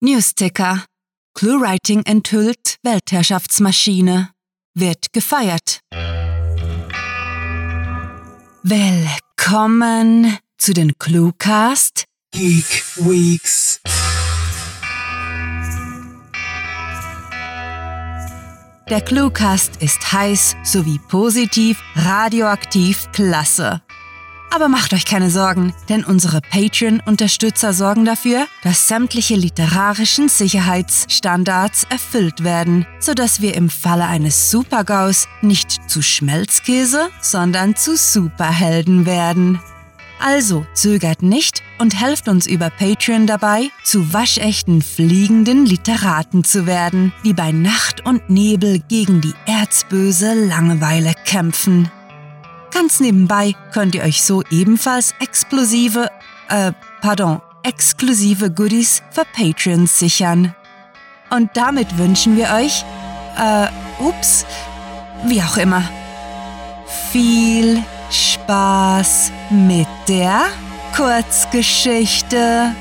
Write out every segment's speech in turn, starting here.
Newsticker. ClueWriting enthüllt Weltherrschaftsmaschine. Wird gefeiert. Willkommen zu den Cluecast Geek Weeks. Der Cluecast ist heiß sowie positiv, radioaktiv, klasse. Aber macht euch keine Sorgen, denn unsere Patreon-Unterstützer sorgen dafür, dass sämtliche literarischen Sicherheitsstandards erfüllt werden, sodass wir im Falle eines Supergaus nicht zu Schmelzkäse, sondern zu Superhelden werden. Also zögert nicht und helft uns über Patreon dabei, zu waschechten fliegenden Literaten zu werden, die bei Nacht und Nebel gegen die erzböse Langeweile kämpfen. Ganz nebenbei könnt ihr euch so ebenfalls explosive, äh, pardon, exklusive Goodies für Patreons sichern. Und damit wünschen wir euch, äh, ups, wie auch immer, viel Spaß mit der Kurzgeschichte.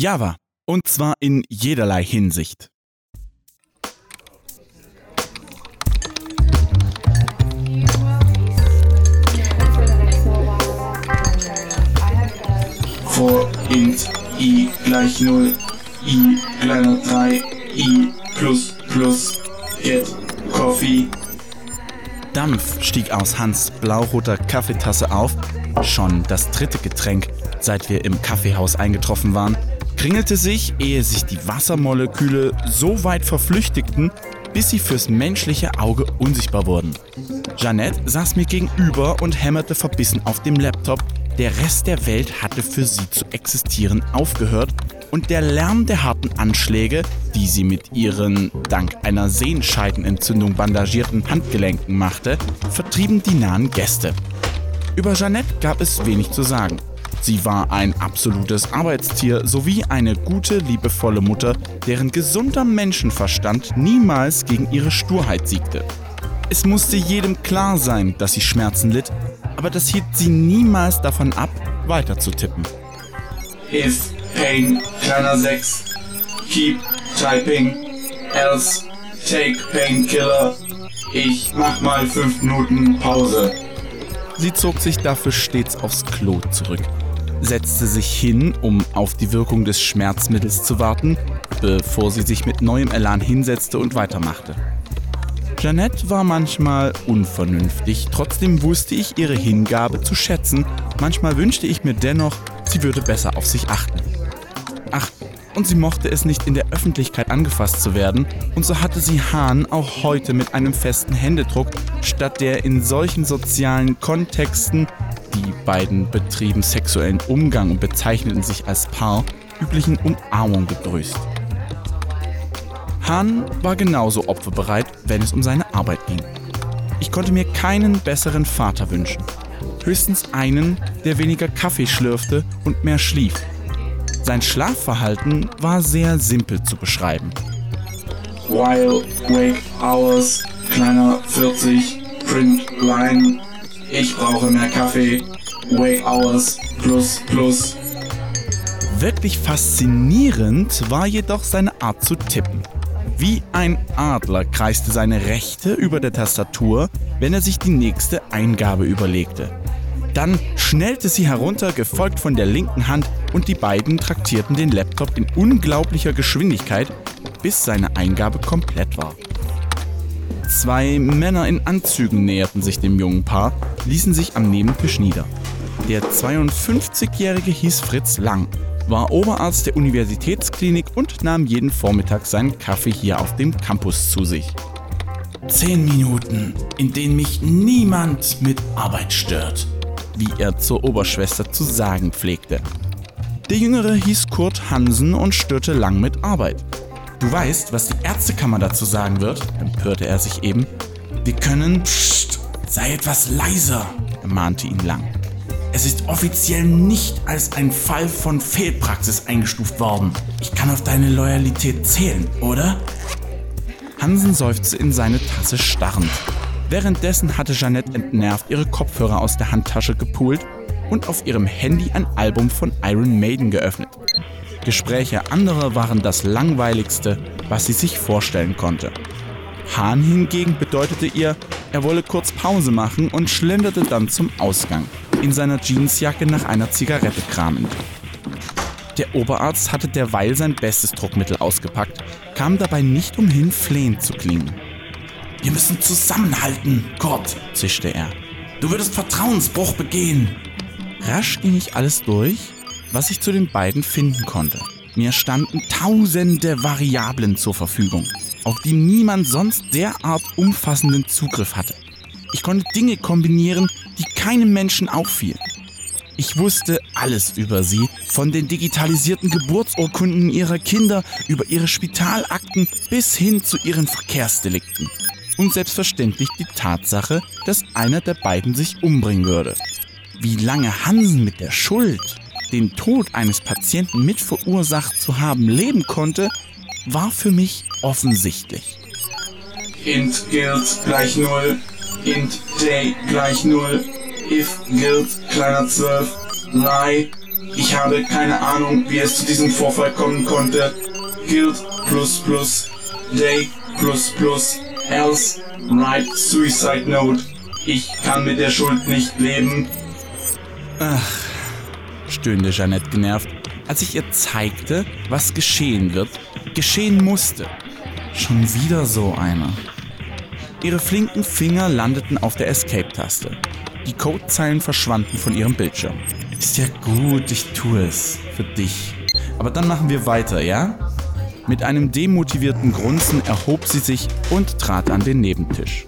Java. Und zwar in jederlei Hinsicht. For int i gleich 0, i kleiner 3, i plus plus get coffee. Dampf stieg aus Hans blauroter Kaffeetasse auf, schon das dritte Getränk, seit wir im Kaffeehaus eingetroffen waren, kringelte sich, ehe sich die Wassermoleküle so weit verflüchtigten, bis sie fürs menschliche Auge unsichtbar wurden. Jeannette saß mir gegenüber und hämmerte verbissen auf dem Laptop. Der Rest der Welt hatte für sie zu existieren aufgehört und der Lärm der harten Anschläge, die sie mit ihren dank einer Sehenscheidenentzündung bandagierten Handgelenken machte, vertrieben die nahen Gäste. Über Jeannette gab es wenig zu sagen. Sie war ein absolutes Arbeitstier sowie eine gute, liebevolle Mutter, deren gesunder Menschenverstand niemals gegen ihre Sturheit siegte. Es musste jedem klar sein, dass sie Schmerzen litt, aber das hielt sie niemals davon ab, weiter zu tippen. If pain kleiner 6, keep typing, else take painkiller. Ich mach mal 5 Minuten Pause. Sie zog sich dafür stets aufs Klo zurück, setzte sich hin, um auf die Wirkung des Schmerzmittels zu warten, bevor sie sich mit neuem Elan hinsetzte und weitermachte. Jeannette war manchmal unvernünftig, trotzdem wusste ich ihre Hingabe zu schätzen, manchmal wünschte ich mir dennoch, sie würde besser auf sich achten. Ach, und sie mochte es nicht in der Öffentlichkeit angefasst zu werden, und so hatte sie Hahn auch heute mit einem festen Händedruck statt der in solchen sozialen Kontexten, die beiden betrieben sexuellen Umgang und bezeichneten sich als Paar, üblichen Umarmung begrüßt. Hahn war genauso opferbereit, wenn es um seine Arbeit ging. Ich konnte mir keinen besseren Vater wünschen. Höchstens einen, der weniger Kaffee schlürfte und mehr schlief. Sein Schlafverhalten war sehr simpel zu beschreiben. While wake hours kleiner 40, print line. Ich brauche mehr Kaffee. Wake hours plus plus. Wirklich faszinierend war jedoch seine Art zu tippen. Wie ein Adler kreiste seine Rechte über der Tastatur, wenn er sich die nächste Eingabe überlegte. Dann schnellte sie herunter, gefolgt von der linken Hand, und die beiden traktierten den Laptop in unglaublicher Geschwindigkeit, bis seine Eingabe komplett war. Zwei Männer in Anzügen näherten sich dem jungen Paar, ließen sich am Nebentisch nieder. Der 52-Jährige hieß Fritz Lang, war Oberarzt der Universitätsklinik und nahm jeden Vormittag seinen Kaffee hier auf dem Campus zu sich. Zehn Minuten, in denen mich niemand mit Arbeit stört, wie er zur Oberschwester zu sagen pflegte. Der Jüngere hieß Kurt Hansen und störte Lang mit Arbeit. Du weißt, was die Ärztekammer dazu sagen wird? empörte er sich eben. Wir können. Psst, sei etwas leiser, ermahnte ihn Lang. Es ist offiziell nicht als ein Fall von Fehlpraxis eingestuft worden. Ich kann auf deine Loyalität zählen, oder? Hansen seufzte in seine Tasse starrend. Währenddessen hatte Jeanette entnervt ihre Kopfhörer aus der Handtasche gepult und auf ihrem Handy ein Album von Iron Maiden geöffnet. Gespräche anderer waren das langweiligste, was sie sich vorstellen konnte. Hahn hingegen bedeutete ihr, er wolle kurz Pause machen und schlenderte dann zum Ausgang, in seiner Jeansjacke nach einer Zigarette kramend. Der Oberarzt hatte derweil sein bestes Druckmittel ausgepackt, kam dabei nicht umhin, flehend zu klingen. Wir müssen zusammenhalten, Kurt, zischte er. Du würdest Vertrauensbruch begehen. Rasch ging ich alles durch, was ich zu den beiden finden konnte. Mir standen tausende Variablen zur Verfügung, auf die niemand sonst derart umfassenden Zugriff hatte. Ich konnte Dinge kombinieren, die keinem Menschen auffielen. Ich wusste alles über sie, von den digitalisierten Geburtsurkunden ihrer Kinder über ihre Spitalakten bis hin zu ihren Verkehrsdelikten. Und selbstverständlich die Tatsache, dass einer der beiden sich umbringen würde. Wie lange Hansen mit der Schuld, den Tod eines Patienten mit verursacht zu haben, leben konnte, war für mich offensichtlich. int guild gleich 0, int day gleich 0, if guild kleiner 12, lie, ich habe keine Ahnung, wie es zu diesem Vorfall kommen konnte, guild plus plus, day plus plus, else, write suicide note, ich kann mit der Schuld nicht leben, stöhnte Jeanette genervt, als ich ihr zeigte, was geschehen wird, geschehen musste. Schon wieder so einer. Ihre flinken Finger landeten auf der Escape-Taste. Die Codezeilen verschwanden von ihrem Bildschirm. Ist ja gut, ich tue es. Für dich. Aber dann machen wir weiter, ja? Mit einem demotivierten Grunzen erhob sie sich und trat an den Nebentisch.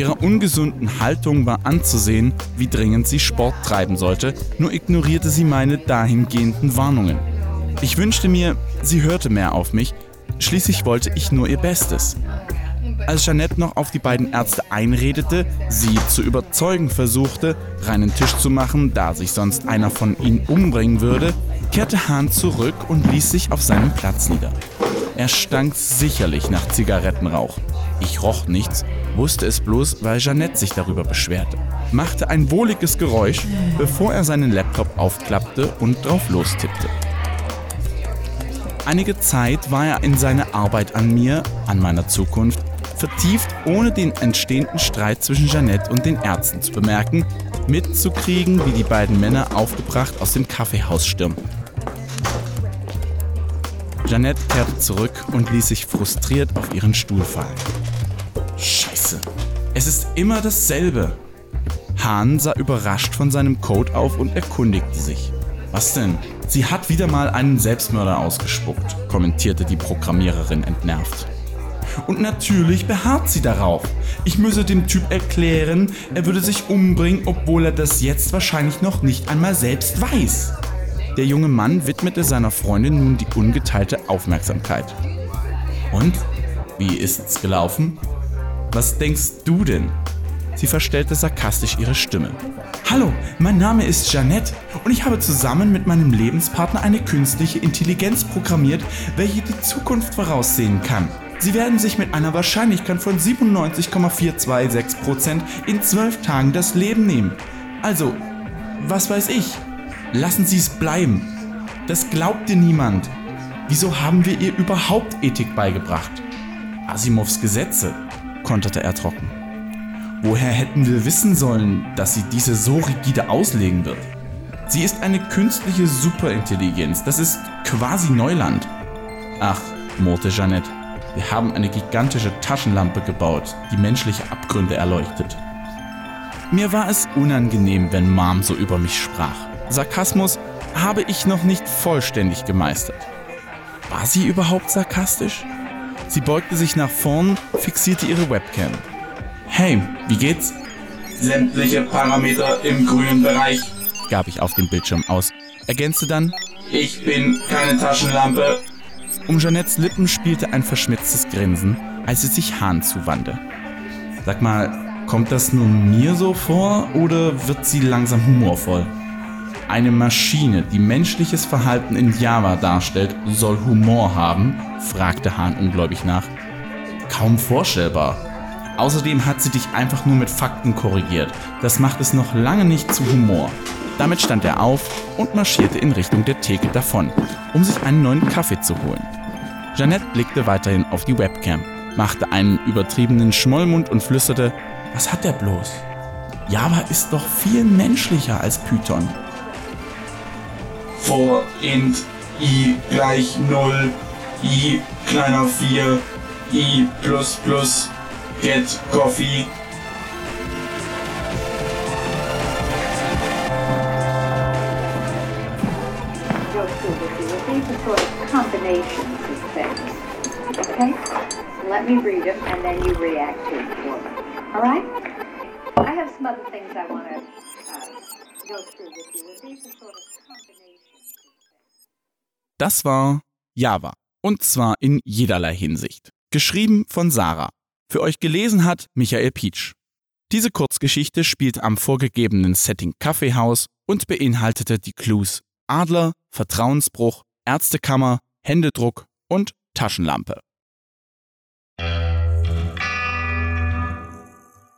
Ihrer ungesunden Haltung war anzusehen, wie dringend sie Sport treiben sollte, nur ignorierte sie meine dahingehenden Warnungen. Ich wünschte mir, sie hörte mehr auf mich, schließlich wollte ich nur ihr Bestes. Als Jeanette noch auf die beiden Ärzte einredete, sie zu überzeugen versuchte, reinen Tisch zu machen, da sich sonst einer von ihnen umbringen würde, kehrte Hahn zurück und ließ sich auf seinem Platz nieder. Er stank sicherlich nach Zigarettenrauch. Ich roch nichts, wusste es bloß, weil Jeanette sich darüber beschwerte. Machte ein wohliges Geräusch, bevor er seinen Laptop aufklappte und drauf lostippte. Einige Zeit war er in seine Arbeit an mir, an meiner Zukunft, vertieft, ohne den entstehenden Streit zwischen Jeanette und den Ärzten zu bemerken, mitzukriegen, wie die beiden Männer aufgebracht aus dem Kaffeehaus stürmten. Jeanette kehrte zurück und ließ sich frustriert auf ihren Stuhl fallen. Scheiße, es ist immer dasselbe. Hahn sah überrascht von seinem Code auf und erkundigte sich. Was denn? Sie hat wieder mal einen Selbstmörder ausgespuckt, kommentierte die Programmiererin entnervt. Und natürlich beharrt sie darauf. Ich müsse dem Typ erklären, er würde sich umbringen, obwohl er das jetzt wahrscheinlich noch nicht einmal selbst weiß. Der junge Mann widmete seiner Freundin nun die ungeteilte Aufmerksamkeit. Und? Wie ist's gelaufen? Was denkst du denn? Sie verstellte sarkastisch ihre Stimme. Hallo, mein Name ist Jeanette und ich habe zusammen mit meinem Lebenspartner eine künstliche Intelligenz programmiert, welche die Zukunft voraussehen kann. Sie werden sich mit einer Wahrscheinlichkeit von 97,426% in 12 Tagen das Leben nehmen. Also, was weiß ich? Lassen Sie es bleiben. Das glaubt dir niemand. Wieso haben wir ihr überhaupt Ethik beigebracht? Asimovs Gesetze, konterte er trocken. Woher hätten wir wissen sollen, dass sie diese so rigide auslegen wird? Sie ist eine künstliche Superintelligenz. Das ist quasi Neuland. Ach, murrte Jeanette. Wir haben eine gigantische Taschenlampe gebaut, die menschliche Abgründe erleuchtet. Mir war es unangenehm, wenn Mom so über mich sprach. Sarkasmus habe ich noch nicht vollständig gemeistert. War sie überhaupt sarkastisch? Sie beugte sich nach vorn, fixierte ihre Webcam. Hey, wie geht's? sämtliche Parameter im grünen Bereich, gab ich auf dem Bildschirm aus, ergänzte dann, ich bin keine Taschenlampe, um Jeanettes Lippen spielte ein verschmitztes Grinsen, als sie sich Hahn zuwandte. Sag mal, kommt das nur mir so vor oder wird sie langsam humorvoll? Eine Maschine, die menschliches Verhalten in Java darstellt, soll Humor haben? fragte Hahn ungläubig nach. Kaum vorstellbar. Außerdem hat sie dich einfach nur mit Fakten korrigiert. Das macht es noch lange nicht zu Humor. Damit stand er auf und marschierte in Richtung der Theke davon, um sich einen neuen Kaffee zu holen. Jeanette blickte weiterhin auf die Webcam, machte einen übertriebenen Schmollmund und flüsterte, was hat der bloß? Java ist doch viel menschlicher als Python. For int i gleich 0, i kleiner 4, i plus plus, get coffee. These are sort of combinations of things. Okay? Let me read them and then you react to them. All right? I have some other things I want to uh, go through with you. These are sort of combinations. Das war Java. Und zwar in jederlei Hinsicht. Geschrieben von Sarah. Für euch gelesen hat Michael Pietsch. Diese Kurzgeschichte spielt am vorgegebenen Setting Kaffeehaus und beinhaltete die Clues Adler, Vertrauensbruch, Ärztekammer, Händedruck und Taschenlampe.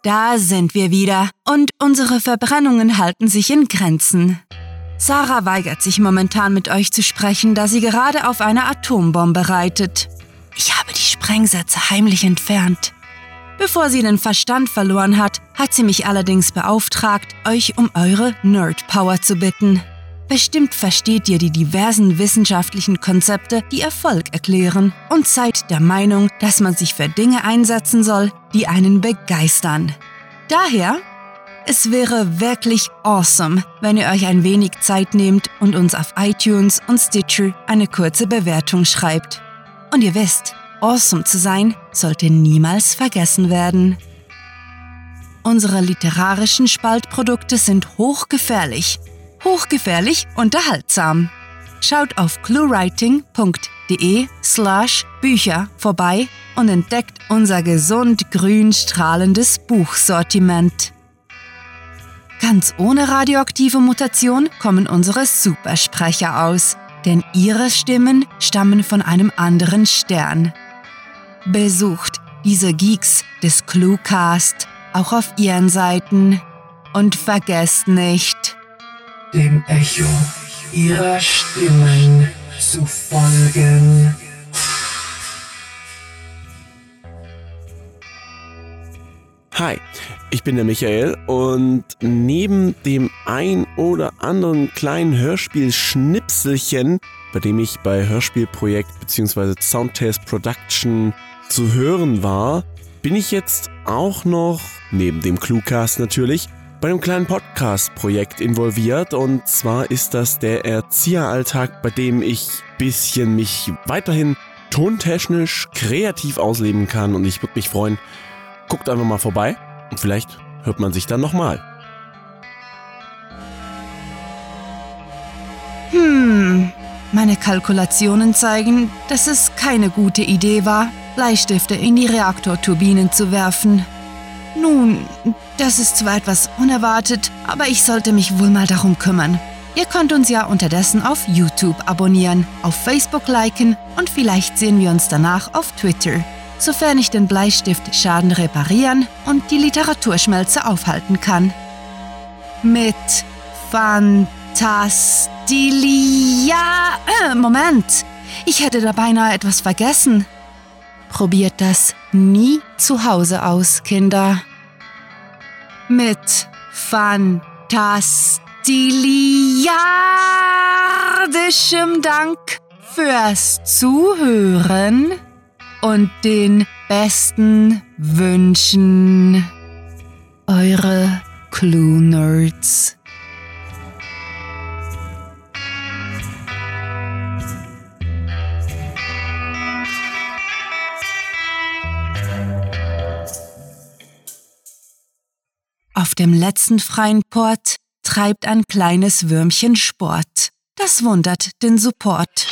Da sind wir wieder und unsere Verbrennungen halten sich in Grenzen. Sarah weigert sich momentan mit euch zu sprechen, da sie gerade auf eine Atombombe reitet. Ich habe die Sprengsätze heimlich entfernt. Bevor sie den Verstand verloren hat, hat sie mich allerdings beauftragt, euch um eure Nerd-Power zu bitten. Bestimmt versteht ihr die diversen wissenschaftlichen Konzepte, die Erfolg erklären und seid der Meinung, dass man sich für Dinge einsetzen soll, die einen begeistern. Daher, es wäre wirklich awesome, wenn ihr euch ein wenig Zeit nehmt und uns auf iTunes und Stitcher eine kurze Bewertung schreibt. Und ihr wisst, awesome zu sein sollte niemals vergessen werden. Unsere literarischen Spaltprodukte sind hochgefährlich. Hochgefährlich unterhaltsam. Schaut auf cluewriting.de slash Bücher vorbei und entdeckt unser gesund grün strahlendes Buchsortiment. Ganz ohne radioaktive Mutation kommen unsere Supersprecher aus, denn ihre Stimmen stammen von einem anderen Stern. Besucht diese Geeks des Cluecast auch auf ihren Seiten und vergesst nicht, dem Echo ihrer Stimmen zu folgen. Hi, ich bin der Michael und neben dem ein oder anderen kleinen Hörspiel-Schnipselchen, bei dem ich bei Hörspielprojekt bzw. Soundtest Production zu hören war, bin ich jetzt auch noch, neben dem Cluecast natürlich, bei einem kleinen Podcast-Projekt involviert und zwar ist das der Erzieheralltag, bei dem ich bisschen mich weiterhin tontechnisch kreativ ausleben kann und ich würde mich freuen, guckt einfach mal vorbei und vielleicht hört man sich dann nochmal. Hm, meine Kalkulationen zeigen, dass es keine gute Idee war, Bleistifte in die Reaktorturbinen zu werfen. Nun, das ist zwar etwas unerwartet, aber ich sollte mich wohl mal darum kümmern. Ihr könnt uns ja unterdessen auf YouTube abonnieren, auf Facebook liken und vielleicht sehen wir uns danach auf Twitter, sofern ich den Bleistift-Schaden reparieren und die Literaturschmelze aufhalten kann. Mit Fantastilia... Äh, Moment, ich hätte da beinahe etwas vergessen. Probiert das nie zu Hause aus, Kinder. Mit fantastiliardischem Dank fürs Zuhören und den besten Wünschen. Eure Clue Nerds. Auf dem letzten freien Port treibt ein kleines Würmchen Sport. Das wundert den Support.